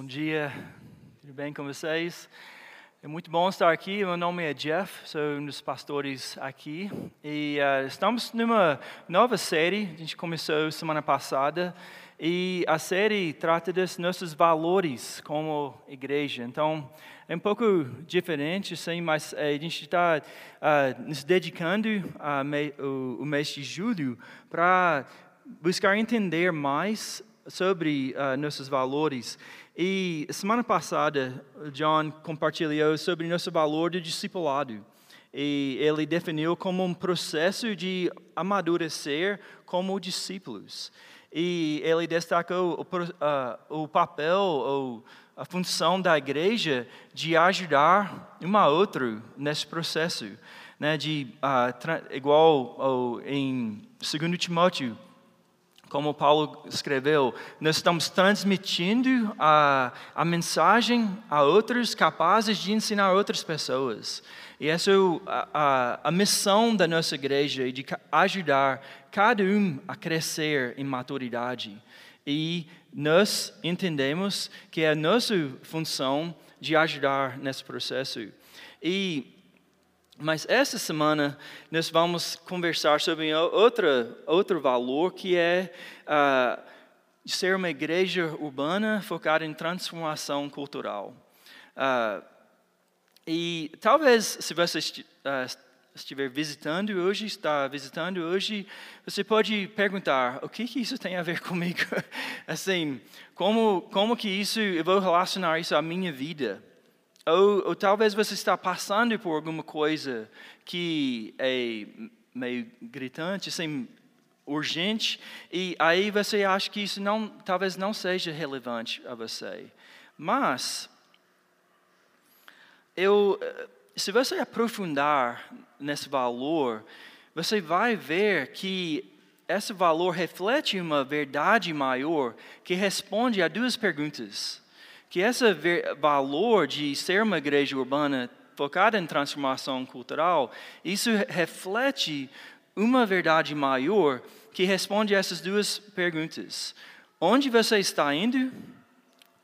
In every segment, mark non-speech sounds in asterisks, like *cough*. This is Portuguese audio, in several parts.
Bom dia, tudo bem com vocês? É muito bom estar aqui. Meu nome é Jeff, sou um dos pastores aqui. E uh, estamos numa nova série, a gente começou semana passada. E a série trata dos nossos valores como igreja. Então, é um pouco diferente, sim, mas eh, a gente está uh, ah, nos dedicando ao uh, mês de julho para buscar entender mais sobre uh, nossos valores. E semana passada, John compartilhou sobre nosso valor de discipulado. E ele definiu como um processo de amadurecer como discípulos. E ele destacou o, uh, o papel ou a função da igreja de ajudar um a outro nesse processo. Né, de, uh, igual em 2 Timóteo como Paulo escreveu, nós estamos transmitindo a, a mensagem a outros capazes de ensinar outras pessoas. E essa é a, a, a missão da nossa igreja, de ajudar cada um a crescer em maturidade. E nós entendemos que é a nossa função de ajudar nesse processo. E mas essa semana nós vamos conversar sobre outra, outro valor que é uh, ser uma igreja urbana focada em transformação cultural. Uh, e talvez se você uh, estiver visitando hoje, está visitando hoje, você pode perguntar o que, que isso tem a ver *laughs* comigo? assim, como como que isso eu vou relacionar isso à minha vida? Ou, ou, talvez você está passando por alguma coisa que é meio gritante, assim, urgente, e aí você acha que isso não, talvez não seja relevante a você. Mas, eu, se você aprofundar nesse valor, você vai ver que esse valor reflete uma verdade maior que responde a duas perguntas que esse valor de ser uma igreja urbana focada em transformação cultural, isso reflete uma verdade maior que responde a essas duas perguntas. Onde você está indo?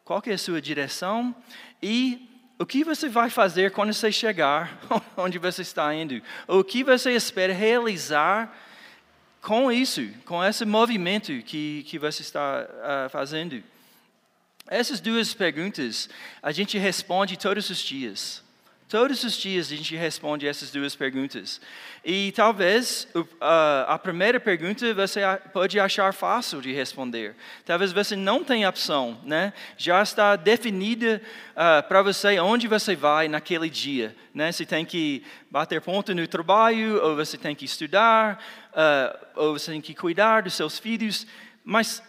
Qual é a sua direção? E o que você vai fazer quando você chegar *laughs* onde você está indo? O que você espera realizar com isso, com esse movimento que, que você está uh, fazendo? Essas duas perguntas a gente responde todos os dias. Todos os dias a gente responde essas duas perguntas. E talvez a primeira pergunta você pode achar fácil de responder. Talvez você não tenha opção, né? Já está definida uh, para você onde você vai naquele dia, né? Você tem que bater ponto no trabalho, ou você tem que estudar, uh, ou você tem que cuidar dos seus filhos. Mas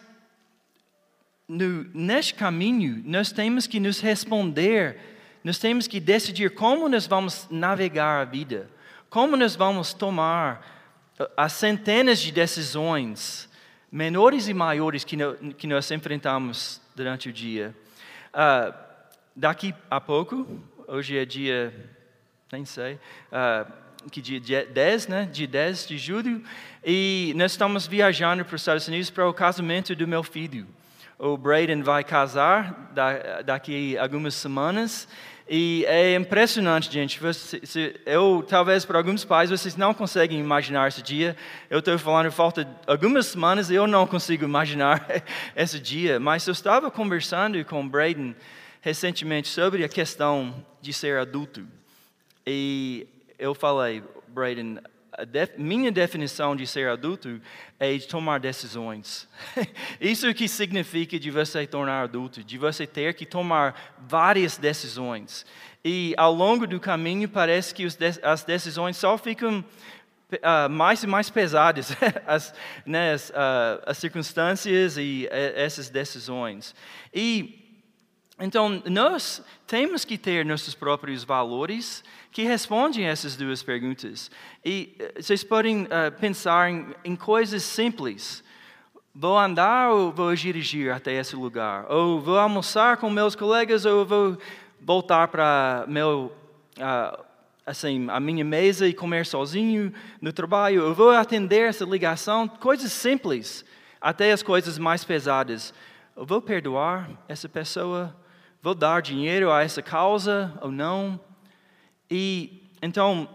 no, neste caminho, nós temos que nos responder, nós temos que decidir como nós vamos navegar a vida, como nós vamos tomar uh, as centenas de decisões, menores e maiores, que, no, que nós enfrentamos durante o dia. Uh, daqui a pouco, hoje é dia, nem sei, uh, que dia 10, né? Dia 10 de julho, e nós estamos viajando para os Estados Unidos para o casamento do meu filho o Braden vai casar daqui algumas semanas. E é impressionante, gente. Você, eu, talvez para alguns pais, vocês não conseguem imaginar esse dia. Eu estou falando, falta algumas semanas, eu não consigo imaginar *laughs* esse dia. Mas eu estava conversando com o Braden recentemente sobre a questão de ser adulto. E eu falei, Braden, minha definição de ser adulto é de tomar decisões. *laughs* Isso que significa de você tornar adulto, de você ter que tomar várias decisões. E ao longo do caminho parece que as decisões só ficam uh, mais e mais pesadas, *laughs* as, né, as, uh, as circunstâncias e uh, essas decisões. E então, nós temos que ter nossos próprios valores que respondem a essas duas perguntas. E eh, vocês podem uh, pensar em, em, coisas simples. Vou andar ou vou dirigir até esse lugar? Ou vou almoçar com meus colegas ou vou voltar para meu, uh, assim, a minha mesa e comer sozinho no trabalho? Ou vou atender essa ligação? Coisas simples, até as coisas mais pesadas. Eu vou perdoar essa pessoa? Vou dar dinheiro a essa causa ou não? E então,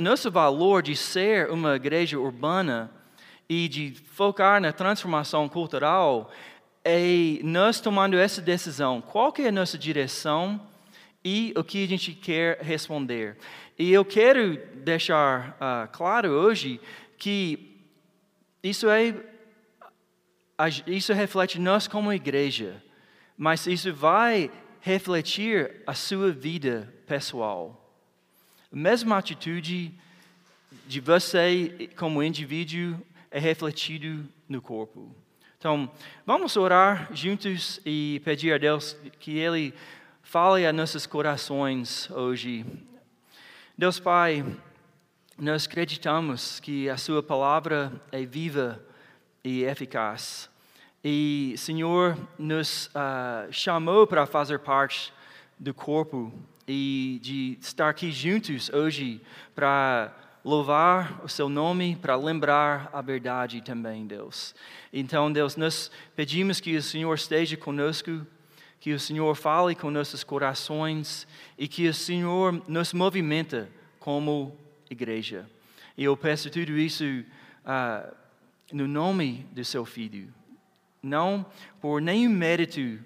nosso valor de ser uma igreja urbana e de focar na transformação cultural é nós tomando essa decisão. Qual que é a nossa direção e o que a gente quer responder? E eu quero deixar uh, claro hoje que isso é isso reflete nós como igreja, mas isso vai refletir a sua vida pessoal. A mesma atitude de você como indivíduo é refletido no corpo. Então, vamos orar juntos e pedir a Deus que Ele fale a nossos corações hoje. Deus Pai, nós acreditamos que a Sua palavra é viva e eficaz. E, Senhor, nos uh, chamou para fazer parte do corpo e de estar aqui juntos hoje para louvar o seu nome, para lembrar a verdade também, Deus. Então, Deus, nós pedimos que o Senhor esteja conosco, que o Senhor fale com nossos corações e que o Senhor nos movimenta como igreja. E eu peço tudo isso uh, no nome do seu Filho, não por nenhum mérito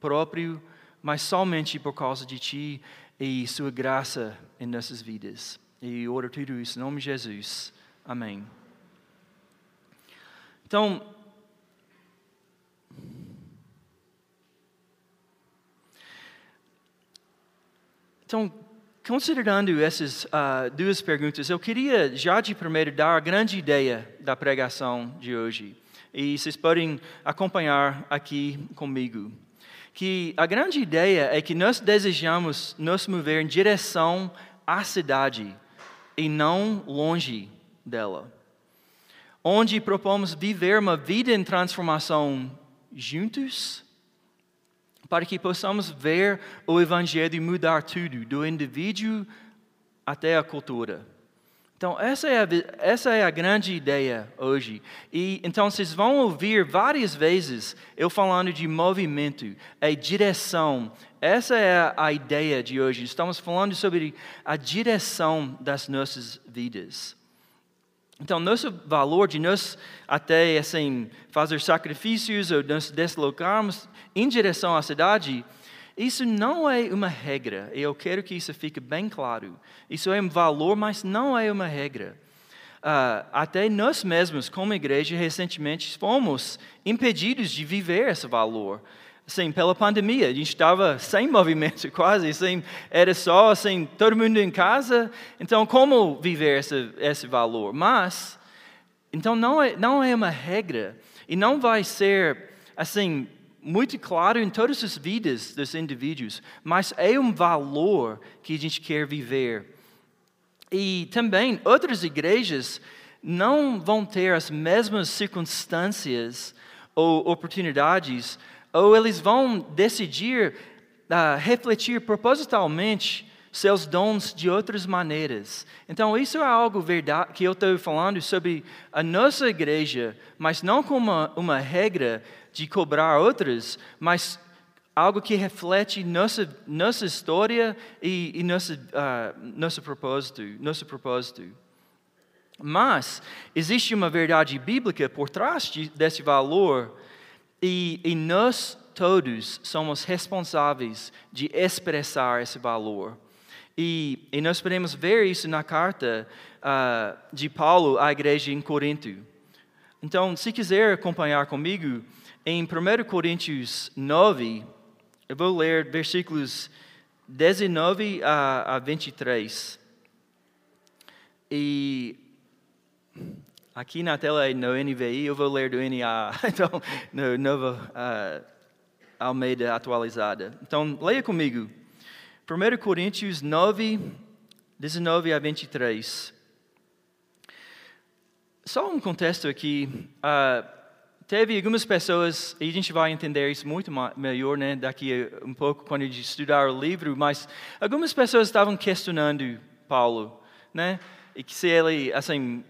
próprio, mas somente por causa de Ti e Sua graça em nossas vidas. E oro tudo isso em nome de Jesus. Amém. Então, então considerando essas uh, duas perguntas, eu queria já de primeiro dar a grande ideia da pregação de hoje. E vocês podem acompanhar aqui comigo. Que a grande ideia é que nós desejamos nos mover em direção à cidade e não longe dela. Onde propomos viver uma vida em transformação juntos, para que possamos ver o Evangelho mudar tudo, do indivíduo até a cultura. Então, essa é, a, essa é a grande ideia hoje. E então, vocês vão ouvir várias vezes eu falando de movimento, é direção. Essa é a ideia de hoje. Estamos falando sobre a direção das nossas vidas. Então, nosso valor de nós até assim fazer sacrifícios ou nos deslocarmos em direção à cidade isso não é uma regra, e eu quero que isso fique bem claro. Isso é um valor, mas não é uma regra. Uh, até nós mesmos, como igreja, recentemente fomos impedidos de viver esse valor. Assim, pela pandemia, a gente estava sem movimento *laughs* quase, assim, era só assim, todo mundo em casa. Então, como viver esse, esse valor? Mas, então não é, não é uma regra e não vai ser assim muito claro em todas as vidas dos indivíduos, mas é um valor que a gente quer viver. E também outras igrejas não vão ter as mesmas circunstâncias ou oportunidades, ou eles vão decidir uh, refletir propositalmente seus dons de outras maneiras. Então, isso é algo verdade, que eu estou falando sobre a nossa igreja, mas não como uma, uma regra de cobrar outras, mas algo que reflete nossa, nossa história e, e nosso, uh, nosso, propósito, nosso propósito. Mas existe uma verdade bíblica por trás de, desse valor e, e nós todos somos responsáveis de expressar esse valor. E, e nós podemos ver isso na carta uh, de Paulo à igreja em Corinto. Então, se quiser acompanhar comigo, em 1 Coríntios 9, eu vou ler versículos 19 a, a 23. E aqui na tela é no NVI, eu vou ler do NA, *laughs* então, no Nova uh, Almeida atualizada. Então, leia comigo. 1 Coríntios 9, 19 a 23. Só um contexto aqui. Uh, Teve algumas pessoas, e a gente vai entender isso muito melhor né, daqui um pouco quando a gente estudar o livro, mas algumas pessoas estavam questionando Paulo, né? E que se ele, assim,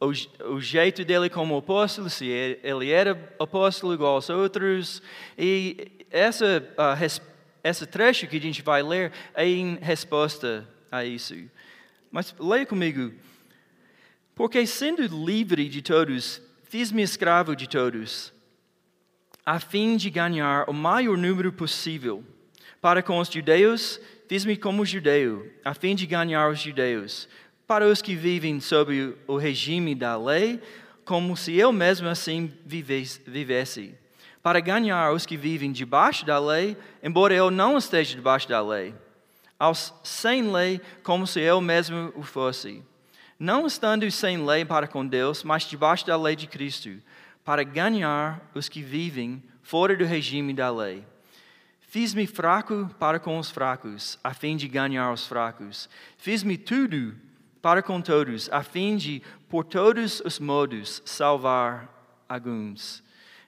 o, o, jeito dele como apóstolo, se ele era apóstolo igual aos outros. E essa, uh, esse trecho que a gente vai ler é em resposta a isso. Mas leia comigo. Porque sendo livre de todos, fiz-me escravo de todos, a fim de ganhar o maior número possível. Para com os judeus, fiz-me como judeu, a fim de ganhar os judeus. Para os que vivem sob o regime da lei, como se eu mesmo assim vivesse, para ganhar os que vivem debaixo da lei, embora eu não esteja debaixo da lei, aos sem lei, como se eu mesmo o fosse, não estando sem lei para com Deus, mas debaixo da lei de Cristo, para ganhar os que vivem fora do regime da lei. Fiz-me fraco para com os fracos, a fim de ganhar os fracos. Fiz-me tudo para com todos, a fim de, por todos os modos, salvar alguns.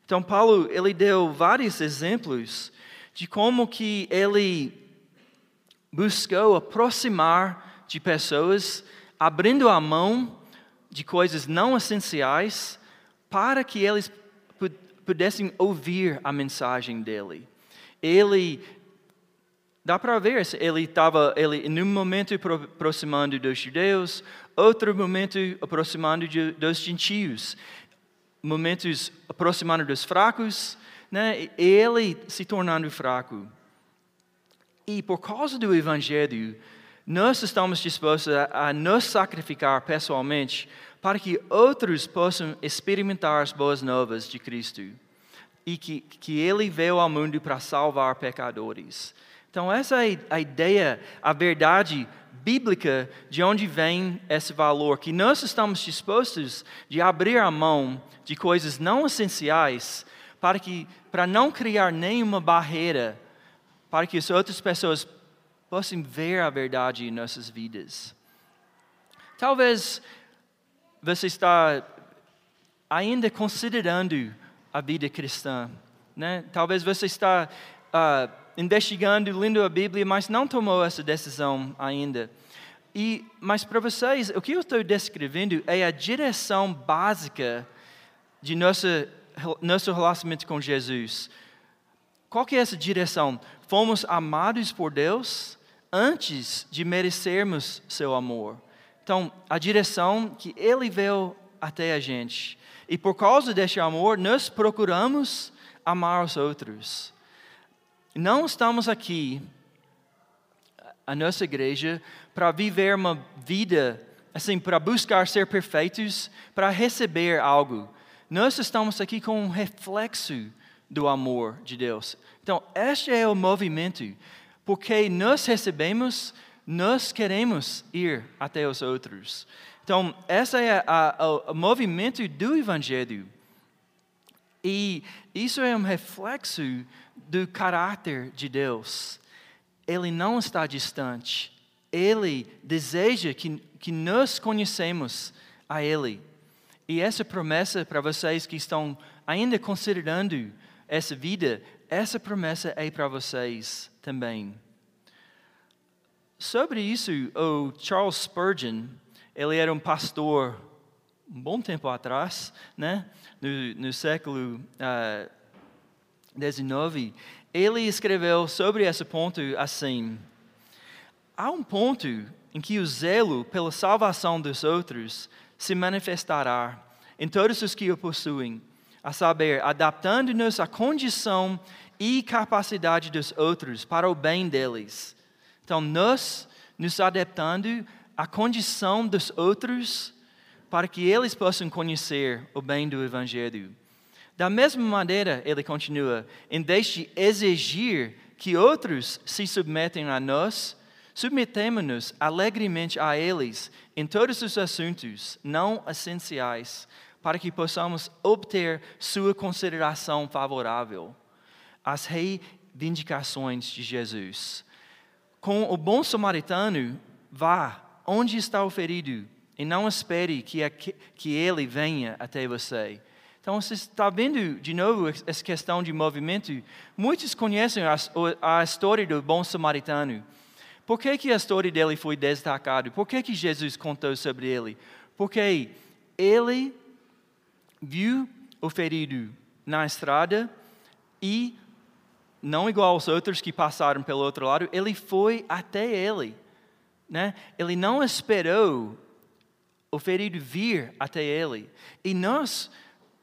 Então, Paulo, ele deu vários exemplos de como que ele buscou aproximar de pessoas, abrindo a mão de coisas não essenciais, para que eles pudessem ouvir a mensagem dele. Ele Dá para ver, ele estava, ele, num momento aproximando dos judeus, outro momento aproximando de, dos gentios, momentos aproximando dos fracos, né? ele se tornando fraco. E por causa do Evangelho, nós estamos dispostos a, a nos sacrificar pessoalmente para que outros possam experimentar as boas novas de Cristo e que, que Ele veio ao mundo para salvar pecadores. Então, essa é a ideia, a verdade bíblica de onde vem esse valor, que nós estamos dispostos de abrir a mão de coisas não essenciais para, que, para não criar nenhuma barreira, para que as outras pessoas possam ver a verdade em nossas vidas. Talvez você está ainda considerando a vida cristã, né? Talvez você está uh, investigando, lendo a Bíblia, mas não tomou essa decisão ainda. E, mas para vocês, o que eu estou descrevendo é a direção básica de nossa, nosso relacionamento com Jesus. Qual que é essa direção? Fomos amados por Deus antes de merecermos seu amor. Então, a direção que Ele veio até a gente. E por causa desse amor, nós procuramos amar os outros. Não estamos aqui, a nossa igreja, para viver uma vida, assim, para buscar ser perfeitos, para receber algo. Nós estamos aqui com um reflexo do amor de Deus. Então, este é o movimento. Porque nós recebemos, nós queremos ir até os outros. Então, esse é o movimento do Evangelho. E isso é um reflexo do caráter de Deus. Ele não está distante. Ele deseja que, que nós conhecemos a Ele. E essa promessa para vocês que estão ainda considerando essa vida, essa promessa é para vocês também. Sobre isso, o Charles Spurgeon, ele era um pastor um bom tempo atrás, né? no, no século uh, 19, ele escreveu sobre esse ponto assim: há um ponto em que o zelo pela salvação dos outros se manifestará em todos os que o possuem, a saber, adaptando-nos à condição e capacidade dos outros para o bem deles. Então, nós nos adaptando à condição dos outros para que eles possam conhecer o bem do Evangelho. Da mesma maneira, ele continua, em vez de exigir que outros se submetem a nós, submetemos-nos alegremente a eles em todos os assuntos não essenciais, para que possamos obter sua consideração favorável. As reivindicações de Jesus. Com o bom samaritano, vá onde está o ferido e não espere que, que ele venha até você então, você está vendo de novo essa questão de movimento. Muitos conhecem a, a história do bom samaritano. Por que, que a história dele foi destacada? Por que, que Jesus contou sobre ele? Porque ele viu o ferido na estrada e, não igual aos outros que passaram pelo outro lado, ele foi até ele. Né? Ele não esperou o ferido vir até ele. E nós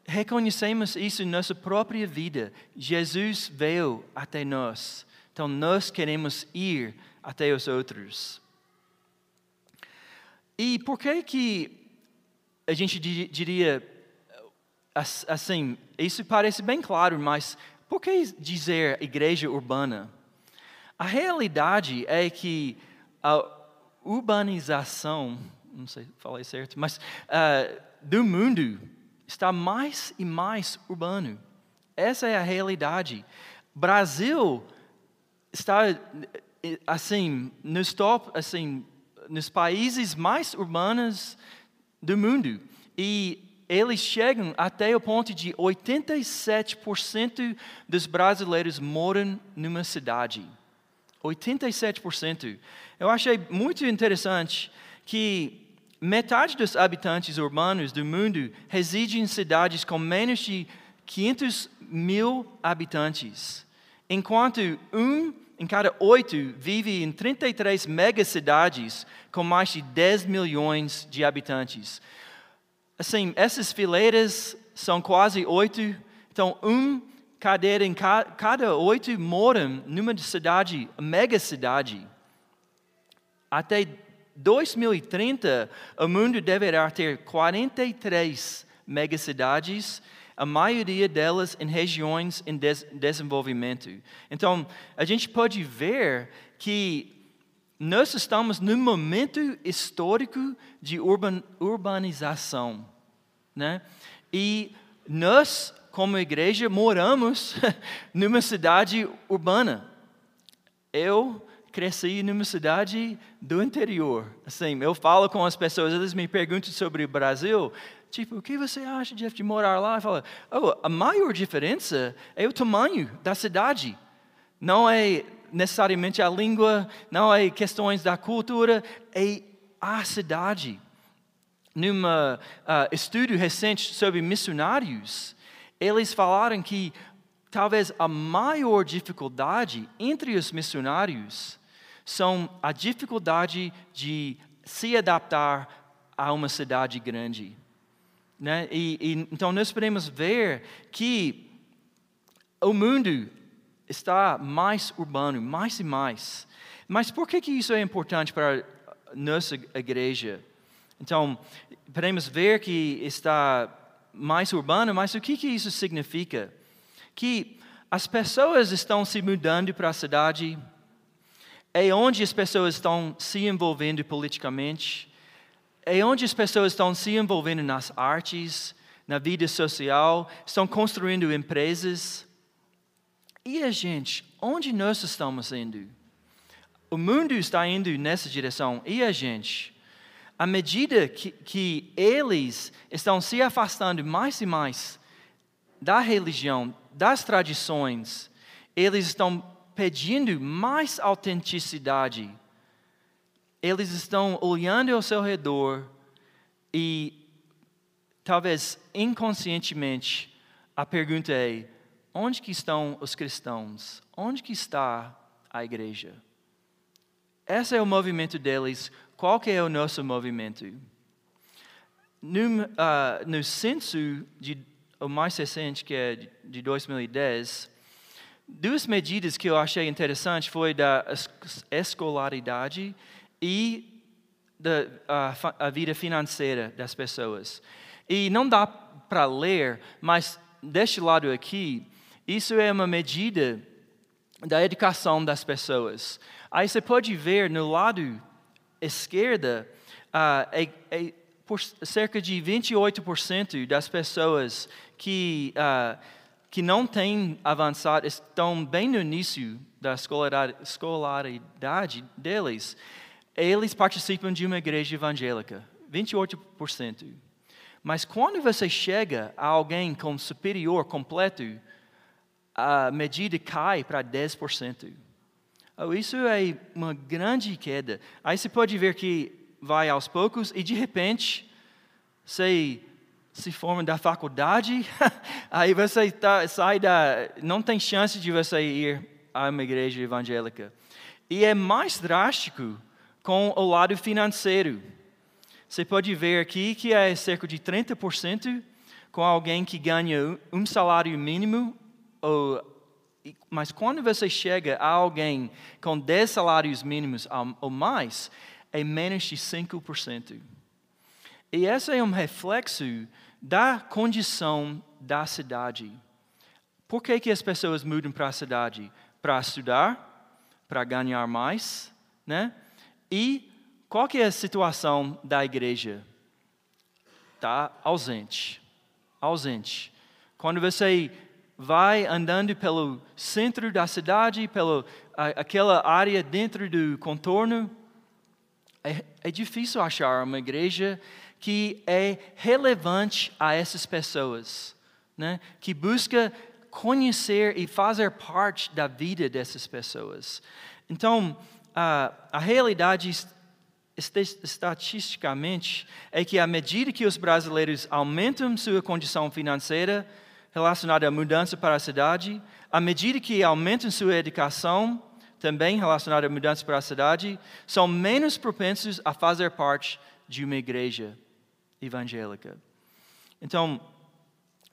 reconhecemos isso em nossa própria vida. Jesus veio até nós. Então nós queremos ir até os outros. E por que que a gente diria assim, isso parece bem claro, mas por que dizer igreja urbana? A realidade é que a urbanização, não sei se falei certo, mas uh, do mundo está mais e mais urbano. Essa é a realidade. Brasil está assim nos top, assim nos países mais urbanos do mundo e eles chegam até o ponto de 87% dos brasileiros moram numa cidade. 87%. Eu achei muito interessante que metade dos habitantes urbanos do mundo residem em cidades com menos de 500 mil habitantes, enquanto um em cada oito vive em 33 megacidades com mais de 10 milhões de habitantes. Assim, essas fileiras são quase oito, então um cadeira em cada oito moram numa cidade, mega cidade. Até 2030, o mundo deverá ter 43 megacidades a maioria delas em regiões em des desenvolvimento. Então, a gente pode ver que nós estamos num momento histórico de urban, urbanização, né? E nós, como igreja, moramos *laughs* numa cidade urbana. Eu cresci numa cidade do interior. Assim, eu falo com as pessoas, eles me perguntam sobre o Brasil, Tipo, o que você acha de, morar lá? E fala, oh, a maior diferença é o tamanho da cidade. Não é necessariamente a língua, não é questões da cultura, é a cidade. Num uh, estudo recente sobre missionários, eles falaram que talvez a maior dificuldade entre os missionários são a dificuldade de se adaptar a uma cidade grande. Né? E, e, então nós podemos ver que o mundo está mais urbano, mais e mais. Mas por que, que isso é importante para nossa igreja? Então, podemos ver que está mais urbano, mas o que, que isso significa? Que as pessoas estão se mudando para a cidade, é onde as pessoas estão se envolvendo politicamente, é onde as pessoas estão se envolvendo nas artes, na vida social, estão construindo empresas. E a gente, onde nós estamos indo? O mundo está indo nessa direção, e a gente? À medida que, que eles estão se afastando mais e mais da religião, das tradições, eles estão pedindo mais autenticidade eles estão olhando ao seu redor e, talvez inconscientemente, a pergunta é: onde que estão os cristãos? Onde que está a igreja? Esse é o movimento deles. Qual que é o nosso movimento? No, uh, no censo de, o mais recente, que é de 2010, duas medidas que eu achei interessante foi da escolaridade e da, a, a vida financeira das pessoas. E não dá para ler, mas deste lado aqui, isso é uma medida da educação das pessoas. Aí você pode ver no lado esquerda, uh, é, é por cerca de 28% das pessoas que, uh, que não têm avançado, estão bem no início da escolaridade deles eles participam de uma igreja evangélica, 28%. Mas quando você chega a alguém com superior completo, a medida cai para 10%. Oh, isso é uma grande queda. Aí você pode ver que vai aos poucos e de repente você se forma da faculdade, *laughs* aí você tá, sai da. Não tem chance de você ir a uma igreja evangélica. E é mais drástico com o lado financeiro. Você pode ver aqui que é cerca de 30% com alguém que ganha um salário mínimo, ou, mas quando você chega a alguém com 10 salários mínimos ou mais, é menos de 5%. E esse é um reflexo da condição da cidade. Por que, que as pessoas mudam para a cidade? Para estudar, para ganhar mais, né? E qual que é a situação da igreja? Está ausente. Ausente. Quando você vai andando pelo centro da cidade, pela aquela área dentro do contorno, é, é difícil achar uma igreja que é relevante a essas pessoas, né? que busca conhecer e fazer parte da vida dessas pessoas. Então, a, a realidade estatisticamente é que à medida que os brasileiros aumentam sua condição financeira relacionada à mudança para a cidade, à medida que aumentam sua educação também relacionada à mudança para a cidade, são menos propensos a fazer parte de uma igreja evangélica. Então,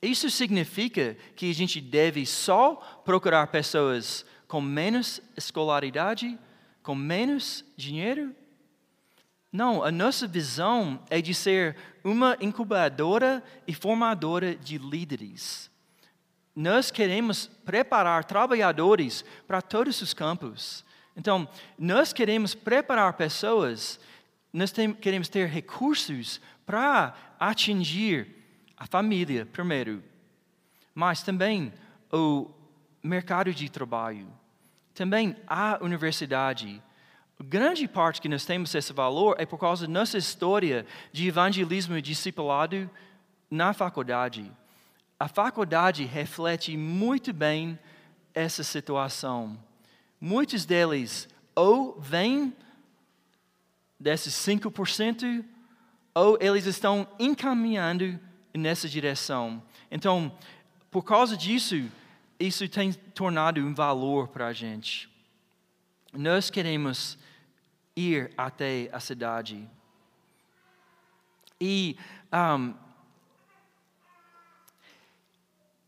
isso significa que a gente deve só procurar pessoas com menos escolaridade, com menos dinheiro? Não, a nossa visão é de ser uma incubadora e formadora de líderes. Nós queremos preparar trabalhadores para todos os campos. Então, nós queremos preparar pessoas, nós tem, queremos ter recursos para atingir a família, primeiro, mas também o mercado de trabalho, também a universidade. Grande parte que nós temos esse valor é por causa da nossa história de evangelismo e discipulado na faculdade. A faculdade reflete muito bem essa situação. Muitos deles ou vêm desses 5% ou eles estão encaminhando nessa direção. Então, por causa disso, isso tem tornado um valor para a gente. Nós queremos ir até a cidade. E um,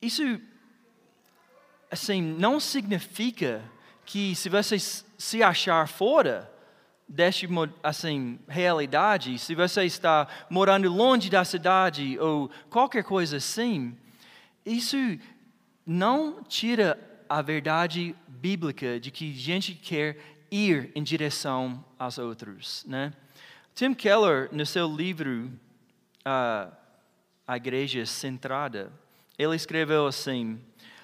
isso, assim, não significa que se você se achar fora, desta assim, realidade, se você está morando longe da cidade ou qualquer coisa assim, isso não tira a verdade bíblica de que a gente quer ir em direção aos outros. Né? Tim Keller, no seu livro uh, A Igreja Centrada, ele escreveu assim: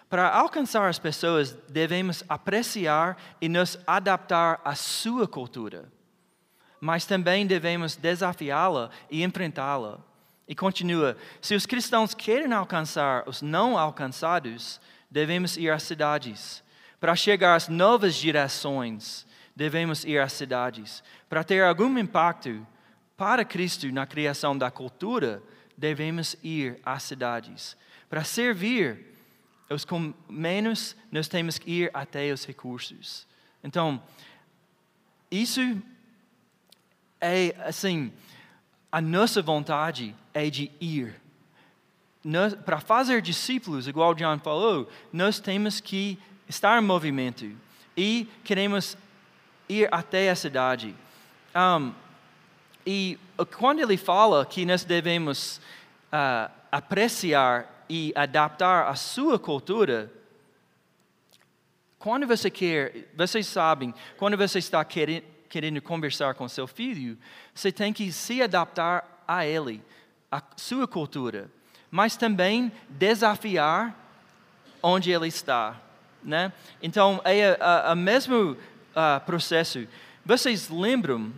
Para alcançar as pessoas, devemos apreciar e nos adaptar à sua cultura mas também devemos desafiá-la e enfrentá-la. E continua: se os cristãos querem alcançar os não alcançados, devemos ir às cidades. Para chegar às novas gerações, devemos ir às cidades. Para ter algum impacto para Cristo na criação da cultura, devemos ir às cidades. Para servir os com menos, nós temos que ir até os recursos. Então, isso é assim, a nossa vontade é de ir. Para fazer discípulos, igual John falou, nós temos que estar em movimento e queremos ir até a cidade. Um, e quando ele fala que nós devemos uh, apreciar e adaptar a sua cultura, quando você quer, vocês sabem, quando você está querendo, querendo conversar com seu filho, você tem que se adaptar a ele, a sua cultura, mas também desafiar onde ele está, né? Então é o mesmo uh, processo. Vocês lembram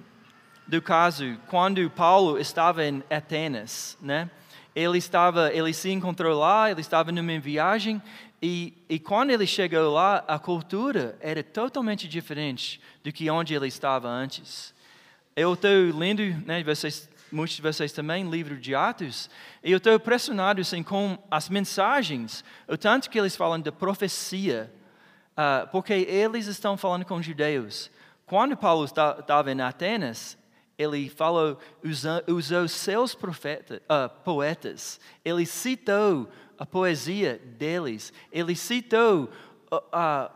do caso quando Paulo estava em Atenas, né? Ele estava, ele se encontrou lá, ele estava numa viagem e, e quando ele chegou lá, a cultura era totalmente diferente do que onde ele estava antes. Eu estou lendo, né, vocês muitos de vocês também, livro de Atos, e eu estou impressionado assim, com as mensagens, o tanto que eles falam de profecia, uh, porque eles estão falando com judeus. Quando Paulo estava em Atenas, ele falou, usou, usou seus profeta, uh, poetas, ele citou a poesia deles, ele citou uh,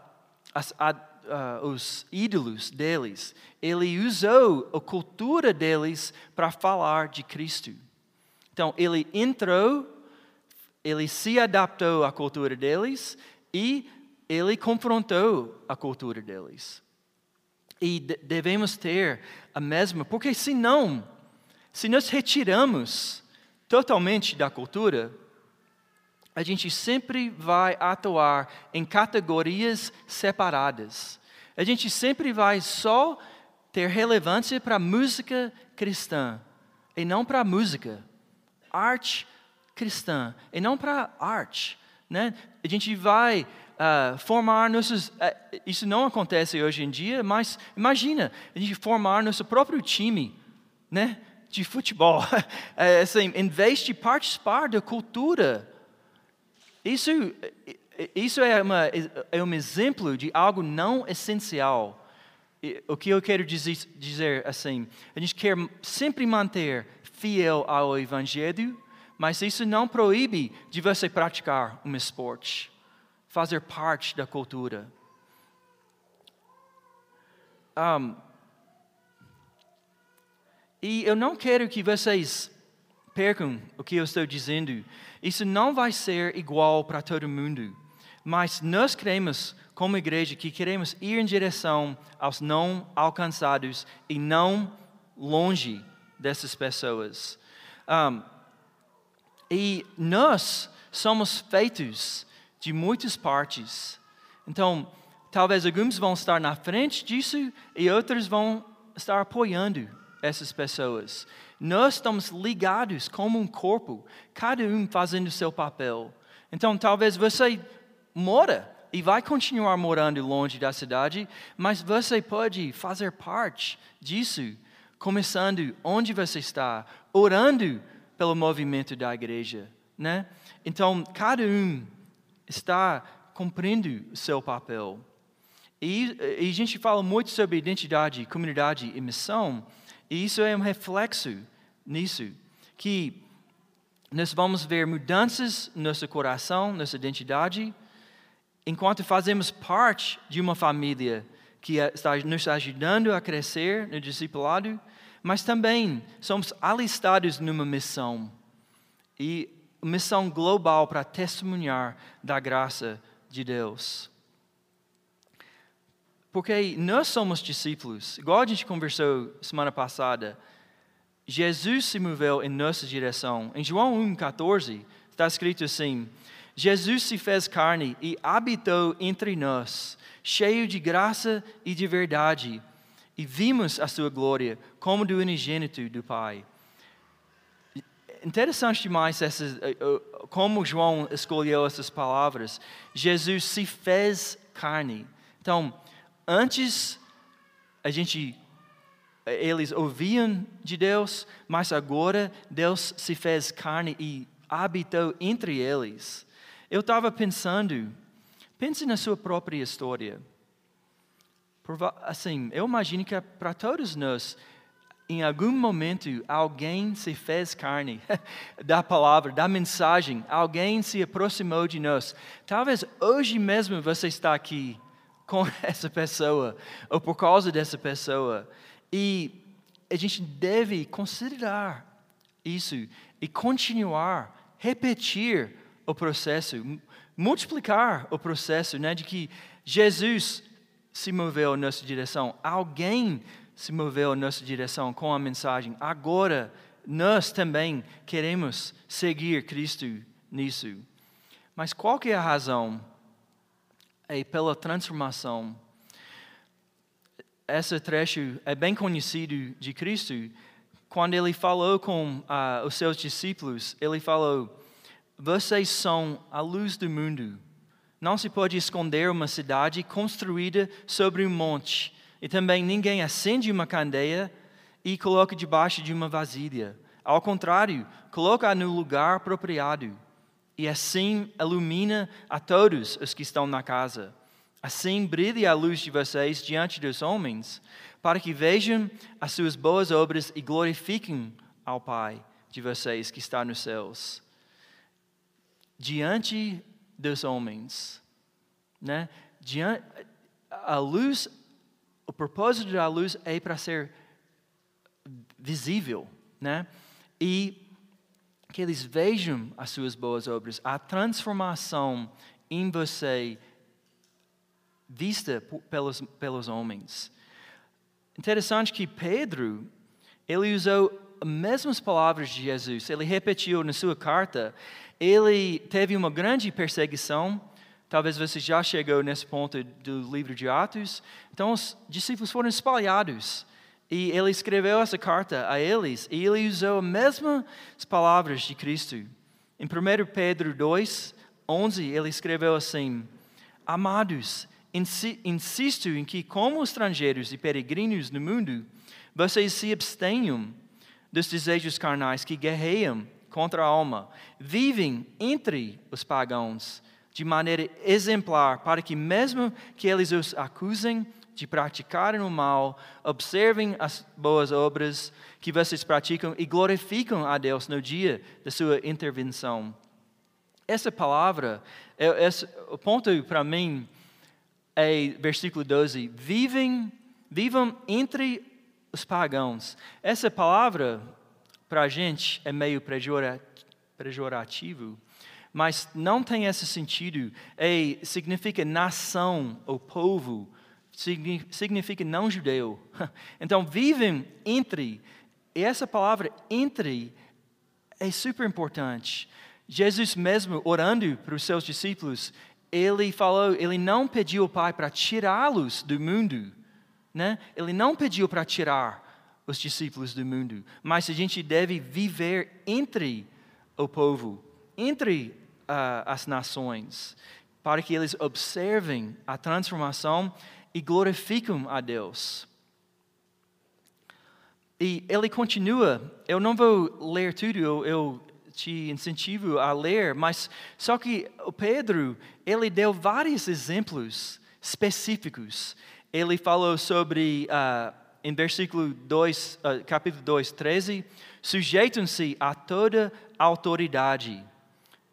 as, os ídolos deles, ele usou a cultura deles para falar de Cristo. Então, ele entrou, ele se adaptou à cultura deles e ele confrontou a cultura deles. E devemos ter a mesma, porque senão, se nós retiramos totalmente da cultura, a gente sempre vai atuar em categorias separadas. A gente sempre vai só ter relevância para a música cristã e não para a música, arte cristã e não para arte. Né? A gente vai uh, formar nossos. Uh, isso não acontece hoje em dia, mas imagina a gente formar nosso próprio time né, de futebol. uh, *laughs* assim, em vez de participar da cultura. Isso isso é, uma, é um exemplo de algo não essencial. O que eu quero dizer, dizer assim, a gente quer sempre manter fiel ao Evangelho, mas isso não proíbe de você praticar um esporte, fazer parte da cultura. Um, e eu não quero que vocês percam o que eu estou dizendo. Isso não vai ser igual para todo mundo. Mas nós cremos, como igreja, que queremos ir em direção aos não alcançados e não longe dessas pessoas. Um, e nós somos feitos de muitas partes. Então, talvez alguns vão estar na frente disso e outros vão estar apoiando essas pessoas. Nós estamos ligados como um corpo, cada um fazendo seu papel. Então, talvez você mora e vai continuar morando longe da cidade, mas você pode fazer parte disso, começando onde você está, orando pelo movimento da igreja, né? Então, cada um está cumprindo o seu papel. E, e a gente fala muito sobre identidade, comunidade e missão, e isso é um reflexo nisso, que nós vamos ver mudanças no nosso coração, nossa identidade, enquanto fazemos parte de uma família que é, está nos ajudando a crescer no discipulado, mas também somos alistados numa missão e missão global para testemunhar da graça de Deus. Porque nós somos discípulos, igual a gente conversou semana passada, Jesus se moveu em nossa direção. Em João 1,14 está escrito assim: Jesus se fez carne e habitou entre nós, cheio de graça e de verdade, e vimos a sua glória como do unigênito do Pai. Interessante demais essas, eh, eh, como João escolheu essas palavras. Jesus se fez carne. Então, antes a gente eles ouviam de Deus, mas agora Deus se fez carne e habitou entre eles. Eu estava pensando, pense na sua própria história. Assim, eu imagino que para todos nós, em algum momento, alguém se fez carne *laughs* da palavra, da mensagem, alguém se aproximou de nós. Talvez hoje mesmo você está aqui com *laughs* essa pessoa, ou por causa dessa pessoa. E a gente deve considerar isso e continuar, repetir o processo, multiplicar o processo né, de que Jesus se moveu em nossa direção, alguém se moveu em nossa direção com a mensagem. Agora, nós também queremos seguir Cristo nisso. Mas qual que é a razão? É pela transformação. Esse trecho é bem conhecido de Cristo. Quando ele falou com uh, os seus discípulos, ele falou: vocês são a luz do mundo. Não se pode esconder uma cidade construída sobre um monte. E também ninguém acende uma candeia e coloque debaixo de uma vasilha. Ao contrário, coloca no lugar apropriado. E assim ilumina a todos os que estão na casa. Assim brilhe a luz de vocês diante dos homens, para que vejam as suas boas obras e glorifiquem ao Pai de vocês que está nos céus. Diante dos homens, né? Diante, a luz, o propósito da luz é para ser visível, né? E que eles vejam as suas boas obras, a transformação em você vista pelos, pelos homens. Interessante que Pedro, ele usou as mesmas palavras de Jesus, ele repetiu na sua carta, ele teve uma grande perseguição, talvez você já chegou nesse ponto do livro de Atos, então os discípulos foram espalhados, e ele escreveu essa carta a eles, e ele usou as mesmas palavras de Cristo. Em 1 Pedro 2, 11, ele escreveu assim: Amados, insisto em que, como estrangeiros e peregrinos no mundo, vocês se abstenham dos desejos carnais que guerreiam contra a alma, vivem entre os pagãos de maneira exemplar, para que, mesmo que eles os acusem de praticarem o mal, observem as boas obras que vocês praticam e glorificam a Deus no dia da sua intervenção. Essa palavra, é, esse, o ponto para mim é versículo 12: vivem, vivam entre os pagãos. Essa palavra, para a gente, é meio pejorativo, mas não tem esse sentido. É, significa nação ou povo, significa não judeu. *laughs* Então, vivem entre, e essa palavra entre é super importante. Jesus mesmo orando para os seus discípulos, ele falou, ele não pediu ao Pai para tirá-los do mundo, né? Ele não pediu para tirar os discípulos do mundo, mas a gente deve viver entre o povo, entre uh, as nações, para que eles observem a transformação e glorificam a Deus. E ele continua, eu não vou ler tudo, eu te incentivo a ler, mas só que o Pedro, ele deu vários exemplos específicos. Ele falou sobre, uh, em versículo 2, uh, ah, capítulo 2, 13, sujeitam-se a toda autoridade.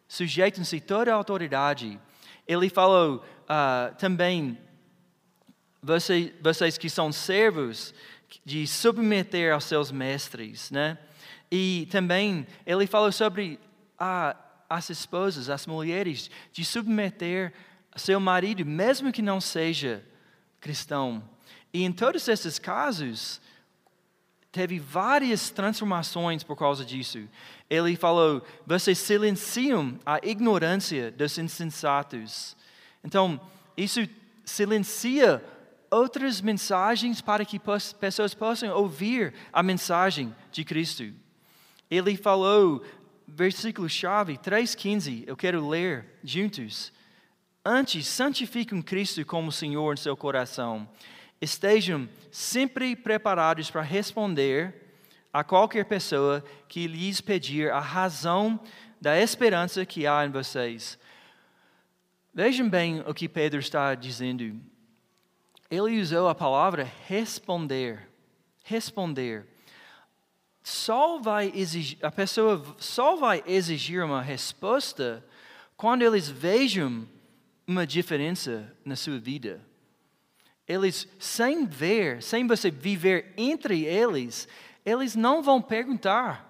Sujeitam-se toda autoridade. Ele falou uh, também, vocês, vocês que são servos, de submeter aos seus mestres, né? E também ele falou sobre a, as esposas, as mulheres, de submeter seu marido, mesmo que não seja cristão. E em todos esses casos, teve várias transformações por causa disso. Ele falou: vocês silenciam a ignorância dos insensatos. Então, isso silencia outras mensagens para que pessoas possam ouvir a mensagem de Cristo. Ele falou, versículo-chave 3,15, eu quero ler juntos. Antes, santifiquem Cristo como Senhor em seu coração. Estejam sempre preparados para responder a qualquer pessoa que lhes pedir a razão da esperança que há em vocês. Vejam bem o que Pedro está dizendo. Ele usou a palavra responder. Responder só vai exigir, a pessoa só vai exigir uma resposta quando eles vejam uma diferença na sua vida. Eles, sem ver, sem você viver entre eles, eles não vão perguntar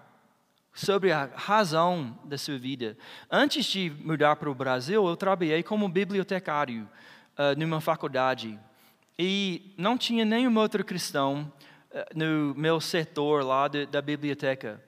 sobre a razão da sua vida. Antes de mudar para o Brasil, eu trabalhei como bibliotecário uh, numa faculdade. E não tinha nenhum outro cristão eh, no meu setor lá de, da biblioteca.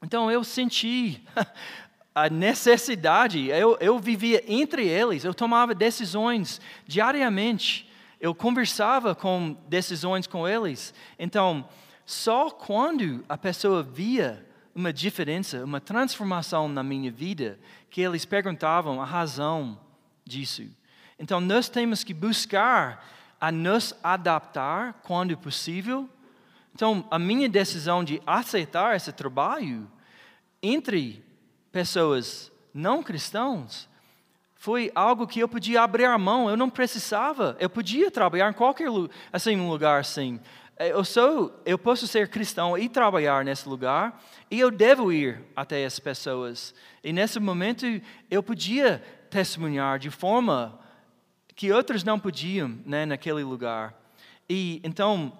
Então eu senti *laughs* a necessidade, eu, eu vivia entre eles, eu tomava decisões diariamente, eu conversava com decisões com eles. Então, só quando a pessoa via uma diferença, uma transformação na minha vida, que eles perguntavam a razão disso. Então, nós temos que buscar a nos adaptar quando possível, Então, a minha decisão de aceitar esse trabalho entre pessoas não cristãos foi algo que eu podia abrir a mão, eu não precisava, eu podia trabalhar em qualquer assim, um lugar assim. Eu sou, eu posso ser cristão e trabalhar nesse lugar, e eu devo ir até as pessoas. E nesse momento eu podia testemunhar de forma que outros não podiam, né, naquele lugar. E então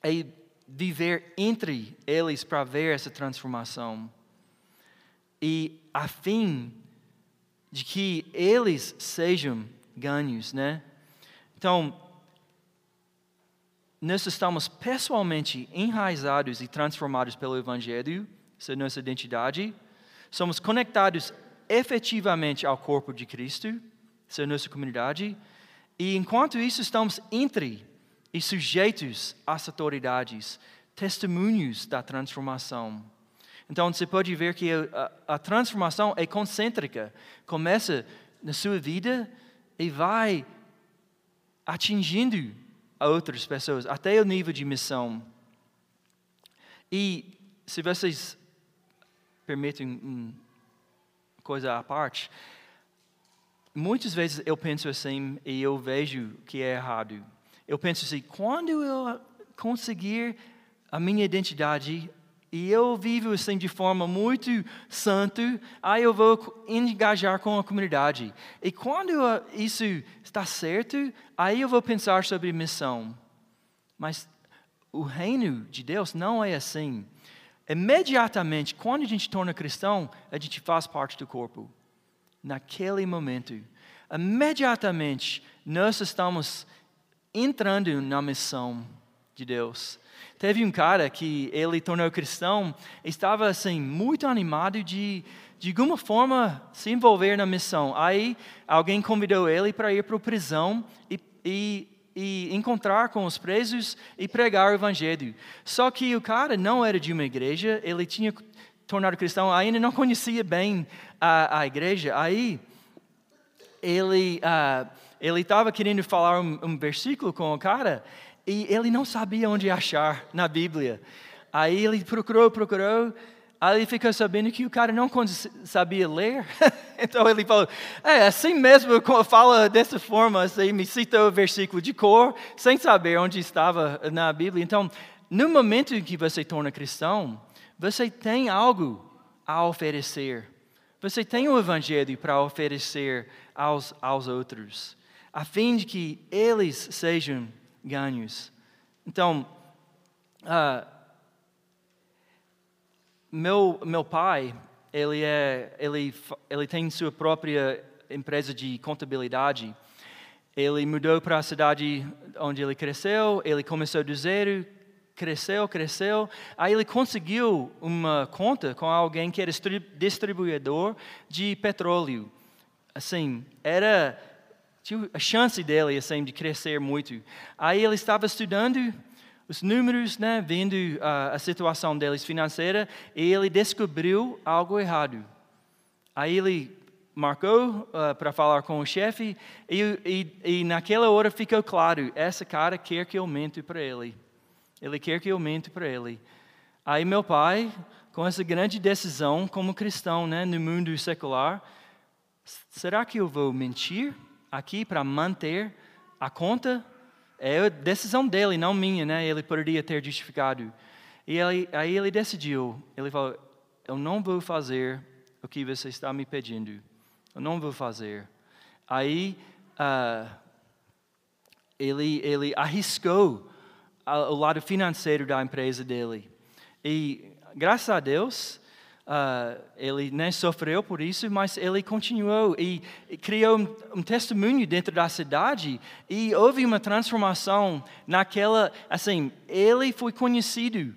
é viver entre eles para ver essa transformação. E a fim de que eles sejam ganhos, né? Então, nós estamos pessoalmente enraizados e transformados pelo Evangelho, essa é nossa identidade. Somos conectados efetivamente ao corpo de Cristo, essa é nossa comunidade. E enquanto isso, estamos entre e sujeitos às autoridades, testemunhos da transformação. Então você pode ver que a, a, transformação é concêntrica. Começa na sua vida e vai atingindo a outras pessoas, até o nível de missão. E se vocês permitem uma coisa à parte, muitas vezes eu penso assim e eu vejo que é errado. Eu penso assim, quando eu conseguir a minha identidade e eu vivo assim de forma muito santo, aí eu vou engajar com a comunidade. E quando isso está certo, aí eu vou pensar sobre missão. Mas o reino de Deus não é assim. Imediatamente, quando a gente torna cristão, a gente faz parte do corpo. Naquele momento, imediatamente, nós estamos entrando na missão de Deus. Teve um cara que ele tornou cristão, estava assim muito animado de de alguma forma se envolver na missão. Aí alguém convidou ele para ir para a prisão e, e, e, encontrar com os presos e pregar o evangelho. Só que o cara não era de uma igreja, ele tinha tornado cristão, ainda não conhecia bem a, a igreja. Aí ele uh, ele estava querendo falar um, um versículo com o cara e ele não sabia onde achar na Bíblia. Aí ele procurou, procurou, aí ele ficou sabendo que o cara não sabia ler. *laughs* então ele falou: É assim mesmo, fala dessa forma, assim, me cita o versículo de cor, sem saber onde estava na Bíblia. Então, no momento em que você torna cristão, você tem algo a oferecer. Você tem o Evangelho para oferecer aos, aos outros, a fim de que eles sejam ganhos. Então, uh, meu, meu pai, ele, é, ele, ele tem sua própria empresa de contabilidade. Ele mudou para a cidade onde ele cresceu, ele começou do zero, cresceu, cresceu. Aí ele conseguiu uma conta com alguém que era distribuidor de petróleo. Assim, era a chance dele assim, de crescer muito. Aí ele estava estudando os números, né, vendo uh, a situação deles financeira, e ele descobriu algo errado. Aí ele marcou uh, para falar com o chefe, e, e, e, naquela hora ficou claro: esse cara quer que eu mente para ele. Ele quer que eu mente para ele. Aí meu pai, com essa grande decisão como cristão né, no mundo secular, será que eu vou mentir? Aqui para manter a conta é decisão dele, não minha, né? Ele poderia ter justificado. E ele, aí ele decidiu, ele falou, eu não vou fazer o que você está me pedindo. Eu não vou fazer. Aí uh, ele, ele arriscou o lado financeiro da empresa dele. E graças a Deus, Uh, ele nem sofreu por isso, mas ele continuou e, criou um, um, testemunho dentro da cidade e houve uma transformação naquela, assim, ele foi conhecido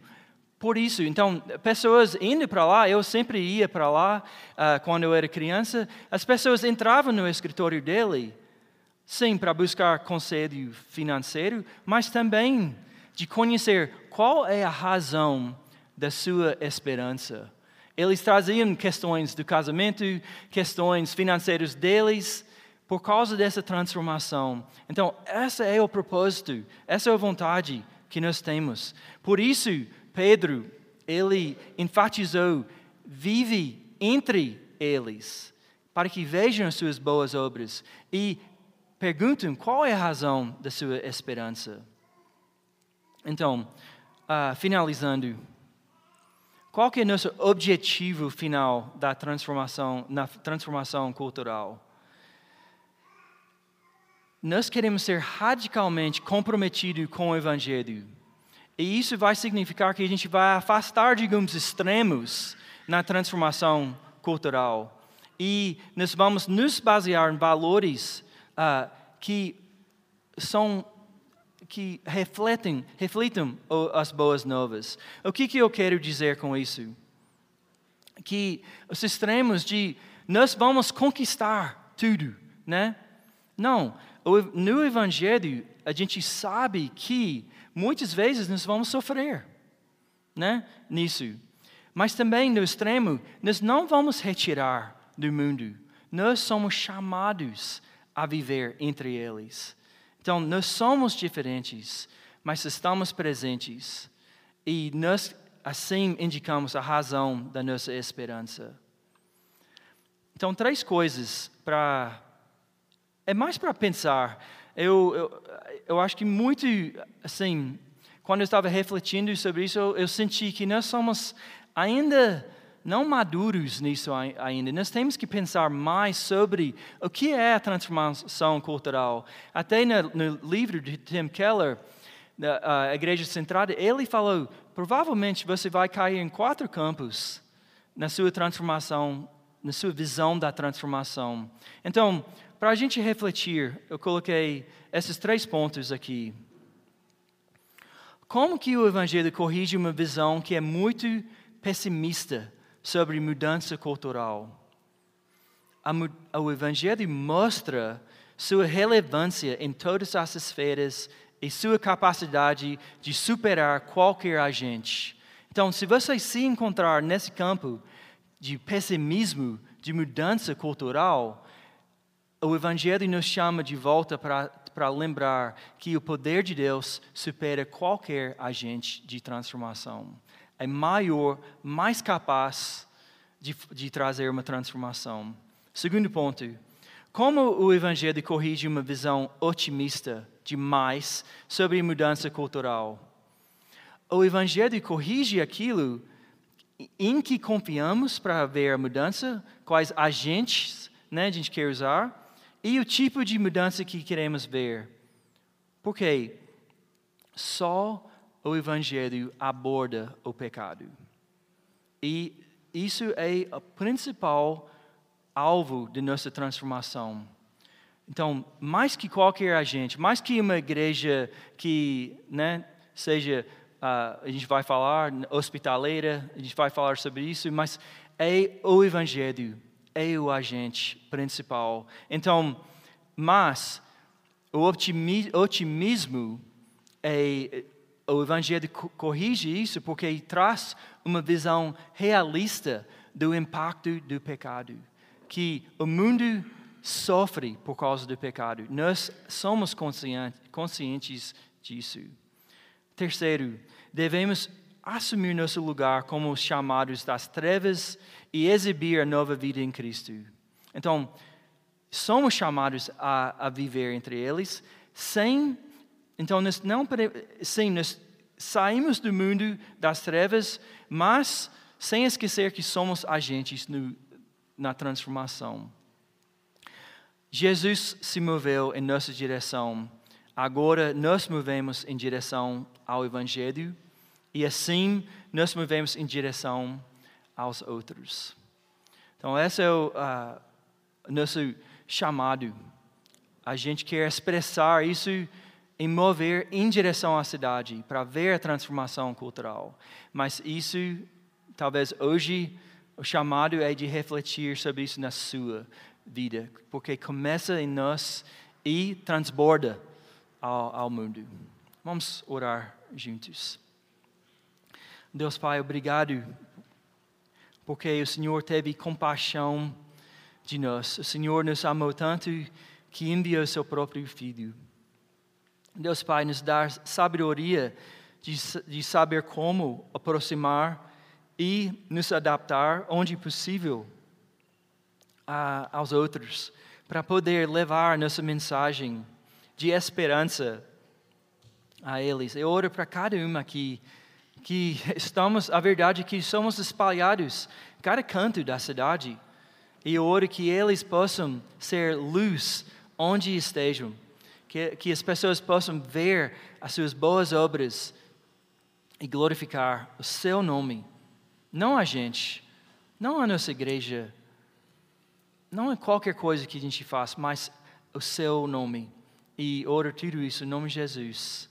por isso. Então, pessoas indo para lá, eu sempre ia para lá uh, quando eu era criança, as pessoas entravam no escritório dele, sim, para buscar conselho financeiro, mas também de conhecer qual é a razão da sua esperança. Eles traziam questões do casamento, questões financeiras deles, por causa dessa transformação. Então, esse é o propósito, essa é a vontade que nós temos. Por isso, Pedro, ele enfatizou: vive entre eles, para que vejam as suas boas obras e perguntam qual é a razão da sua esperança. Então, uh, finalizando, qual que é o nosso objetivo final da transformação, na transformação cultural? Nós queremos ser radicalmente comprometidos com o Evangelho. E isso vai significar que a gente vai afastar, digamos, extremos na transformação cultural. E nós vamos nos basear em valores uh, que são que refletem, refletem as boas novas. O que, que eu quero dizer com isso? Que os extremos de nós vamos conquistar tudo, né? Não, no Evangelho a gente sabe que muitas vezes nós vamos sofrer, né? Nisso. Mas também no extremo, nós não vamos retirar do mundo. Nós somos chamados a viver entre eles. Então, nós somos diferentes, mas estamos presentes. E nós, assim, indicamos a razão da nossa esperança. Então, três coisas para. É mais para pensar. Eu, eu, eu acho que muito, assim, quando eu estava refletindo sobre isso, eu, eu senti que nós somos ainda não maduros nisso ainda. Nós temos que pensar mais sobre o que é a transformação cultural. Até no, no livro de Tim Keller, da Igreja Centrada, ele falou: provavelmente você vai cair em quatro campos na sua transformação, na sua visão da transformação. Então, para a gente refletir, eu coloquei esses três pontos aqui. Como que o Evangelho corrige uma visão que é muito pessimista sobre mudança cultural. O Evangelho mostra sua relevância em todas as esferas e sua capacidade de superar qualquer agente. Então, se você se encontrar nesse campo de pessimismo, de mudança cultural, o Evangelho nos chama de volta para, lembrar que o poder de Deus supera qualquer agente de transformação é maior, mais capaz de, de trazer uma transformação. Segundo ponto, como o Evangelho corrige uma visão otimista demais sobre mudança cultural? O Evangelho corrige aquilo em que confiamos para ver a mudança, quais agentes né, a gente quer usar, e o tipo de mudança que queremos ver. Porque só o Evangelho aborda o pecado. E isso é o principal alvo de nossa transformação. Então, mais que qualquer agente, mais que uma igreja que né, seja, uh, a gente vai falar, hospitaleira, a gente vai falar sobre isso, mas é o Evangelho, é o agente principal. Então, mas o otimismo é o Evangelho corrige isso porque traz uma visão realista do impacto do pecado, que o mundo sofre por causa do pecado. Nós somos conscientes disso. Terceiro, devemos assumir nosso lugar como os chamados das trevas e exibir a nova vida em Cristo. Então, somos chamados a, a viver entre eles sem então, nós não sim, nós saímos do mundo das trevas, mas sem esquecer que somos agentes no, na transformação. Jesus se moveu em nossa direção. Agora nós movemos em direção ao Evangelho e assim nós movemos em direção aos outros. Então, esse é o uh, nosso chamado. A gente quer expressar isso em mover em direção à cidade para ver a transformação cultural. Mas isso, talvez hoje, o chamado é de refletir sobre isso na sua vida, porque começa em nós e transborda ao, ao mundo. Vamos orar juntos. Deus Pai, obrigado, porque o Senhor teve compaixão de nós. O Senhor nos amou tanto que enviou seu próprio Filho Deus Pai, nos dar sabedoria de, de saber como aproximar e nos adaptar onde possível a, aos outros, para poder levar nossa mensagem de esperança a eles. Eu oro para cada um aqui que *laughs* estamos, a verdade é que somos espalhados cada canto da cidade. E eu oro que eles possam ser luz onde estejam, que, que as pessoas possam ver as suas boas obras e glorificar o seu nome, não a gente, não a nossa igreja, não é qualquer coisa que a gente faz, mas o seu nome. E oro tudo isso em nome de Jesus.